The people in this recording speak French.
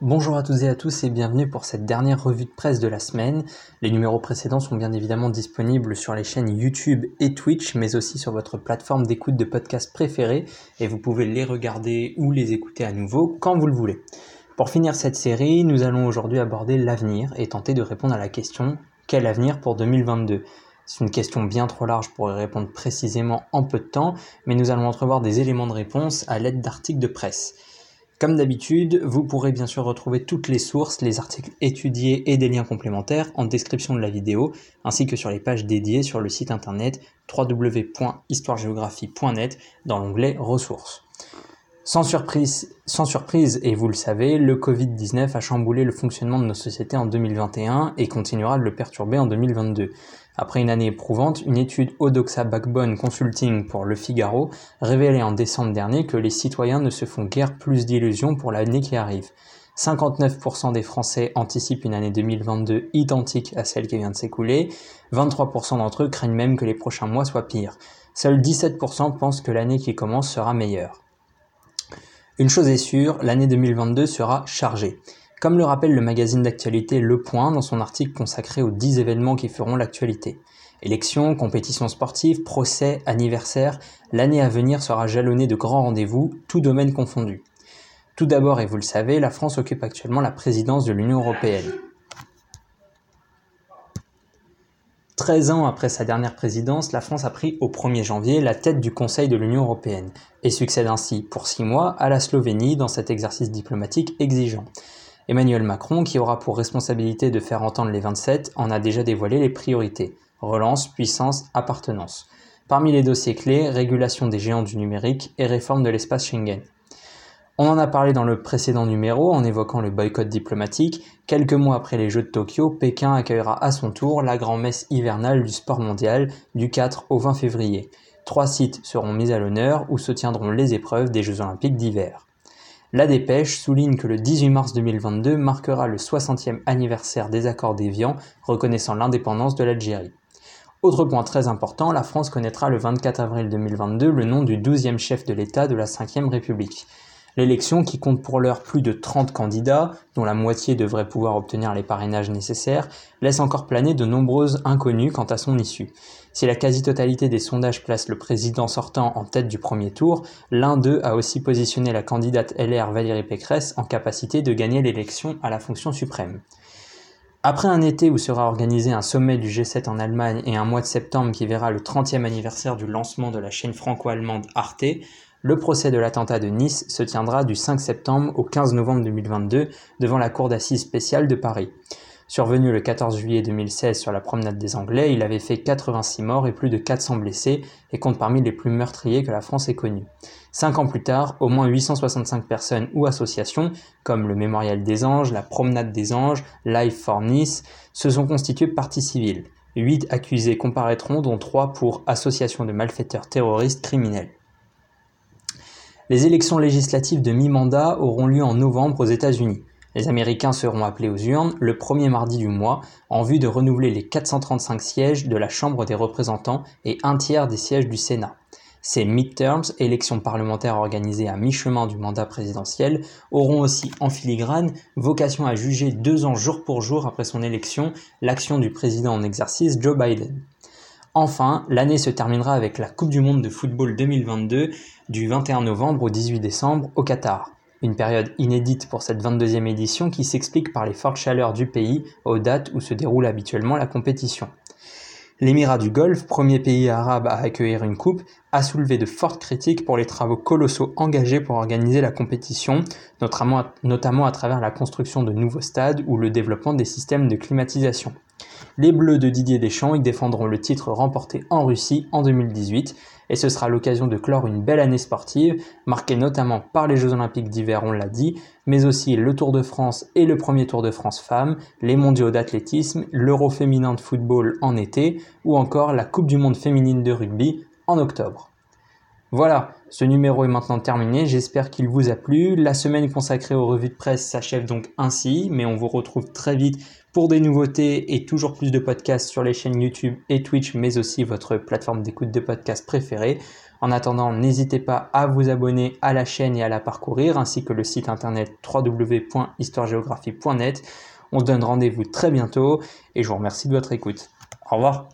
Bonjour à toutes et à tous et bienvenue pour cette dernière revue de presse de la semaine. Les numéros précédents sont bien évidemment disponibles sur les chaînes YouTube et Twitch, mais aussi sur votre plateforme d'écoute de podcast préférée et vous pouvez les regarder ou les écouter à nouveau quand vous le voulez. Pour finir cette série, nous allons aujourd'hui aborder l'avenir et tenter de répondre à la question quel avenir pour 2022 c'est une question bien trop large pour y répondre précisément en peu de temps, mais nous allons entrevoir des éléments de réponse à l'aide d'articles de presse. Comme d'habitude, vous pourrez bien sûr retrouver toutes les sources, les articles étudiés et des liens complémentaires en description de la vidéo, ainsi que sur les pages dédiées sur le site internet www.histoiregéographie.net dans l'onglet Ressources. Sans surprise, sans surprise, et vous le savez, le Covid-19 a chamboulé le fonctionnement de nos sociétés en 2021 et continuera de le perturber en 2022. Après une année éprouvante, une étude Odoxa Backbone Consulting pour Le Figaro révélait en décembre dernier que les citoyens ne se font guère plus d'illusions pour l'année qui arrive. 59% des Français anticipent une année 2022 identique à celle qui vient de s'écouler, 23% d'entre eux craignent même que les prochains mois soient pires. Seuls 17% pensent que l'année qui commence sera meilleure. Une chose est sûre, l'année 2022 sera chargée. Comme le rappelle le magazine d'actualité Le Point dans son article consacré aux 10 événements qui feront l'actualité. Élections, compétitions sportives, procès, anniversaires, l'année à venir sera jalonnée de grands rendez-vous, tout domaine confondu. Tout d'abord, et vous le savez, la France occupe actuellement la présidence de l'Union européenne. 13 ans après sa dernière présidence, la France a pris au 1er janvier la tête du Conseil de l'Union européenne et succède ainsi pour 6 mois à la Slovénie dans cet exercice diplomatique exigeant. Emmanuel Macron, qui aura pour responsabilité de faire entendre les 27, en a déjà dévoilé les priorités. Relance, puissance, appartenance. Parmi les dossiers clés, régulation des géants du numérique et réforme de l'espace Schengen. On en a parlé dans le précédent numéro en évoquant le boycott diplomatique. Quelques mois après les Jeux de Tokyo, Pékin accueillera à son tour la grand-messe hivernale du sport mondial du 4 au 20 février. Trois sites seront mis à l'honneur où se tiendront les épreuves des Jeux olympiques d'hiver. La dépêche souligne que le 18 mars 2022 marquera le 60e anniversaire des accords d'Évian reconnaissant l'indépendance de l'Algérie. Autre point très important, la France connaîtra le 24 avril 2022 le nom du 12e chef de l'État de la 5e République. L'élection, qui compte pour l'heure plus de 30 candidats, dont la moitié devrait pouvoir obtenir les parrainages nécessaires, laisse encore planer de nombreuses inconnues quant à son issue. Si la quasi-totalité des sondages place le président sortant en tête du premier tour, l'un d'eux a aussi positionné la candidate LR Valérie Pécresse en capacité de gagner l'élection à la fonction suprême. Après un été où sera organisé un sommet du G7 en Allemagne et un mois de septembre qui verra le 30e anniversaire du lancement de la chaîne franco-allemande Arte, le procès de l'attentat de Nice se tiendra du 5 septembre au 15 novembre 2022 devant la Cour d'assises spéciale de Paris. Survenu le 14 juillet 2016 sur la promenade des Anglais, il avait fait 86 morts et plus de 400 blessés et compte parmi les plus meurtriers que la France ait connus. Cinq ans plus tard, au moins 865 personnes ou associations, comme le Mémorial des Anges, la Promenade des Anges, Life for Nice, se sont constituées partie civile. Huit accusés comparaîtront, dont trois pour association de malfaiteurs terroristes criminels. Les élections législatives de mi-mandat auront lieu en novembre aux États-Unis. Les Américains seront appelés aux urnes le premier mardi du mois en vue de renouveler les 435 sièges de la Chambre des représentants et un tiers des sièges du Sénat. Ces midterms, élections parlementaires organisées à mi-chemin du mandat présidentiel, auront aussi en filigrane vocation à juger deux ans jour pour jour après son élection l'action du président en exercice Joe Biden. Enfin, l'année se terminera avec la Coupe du Monde de football 2022 du 21 novembre au 18 décembre au Qatar. Une période inédite pour cette 22e édition qui s'explique par les fortes chaleurs du pays aux dates où se déroule habituellement la compétition. L'émirat du Golfe, premier pays arabe à accueillir une coupe, a soulevé de fortes critiques pour les travaux colossaux engagés pour organiser la compétition, notamment à, notamment à travers la construction de nouveaux stades ou le développement des systèmes de climatisation. Les Bleus de Didier Deschamps y défendront le titre remporté en Russie en 2018 et ce sera l'occasion de clore une belle année sportive, marquée notamment par les Jeux Olympiques d'hiver, on l'a dit, mais aussi le Tour de France et le premier Tour de France femmes, les mondiaux d'athlétisme, l'Euro féminin de football en été, ou encore la Coupe du Monde féminine de rugby en octobre. Voilà, ce numéro est maintenant terminé, j'espère qu'il vous a plu. La semaine consacrée aux revues de presse s'achève donc ainsi, mais on vous retrouve très vite pour des nouveautés et toujours plus de podcasts sur les chaînes YouTube et Twitch, mais aussi votre plateforme d'écoute de podcasts préférée. En attendant, n'hésitez pas à vous abonner à la chaîne et à la parcourir, ainsi que le site internet www.histoiregéographie.net. On se donne rendez-vous très bientôt et je vous remercie de votre écoute. Au revoir.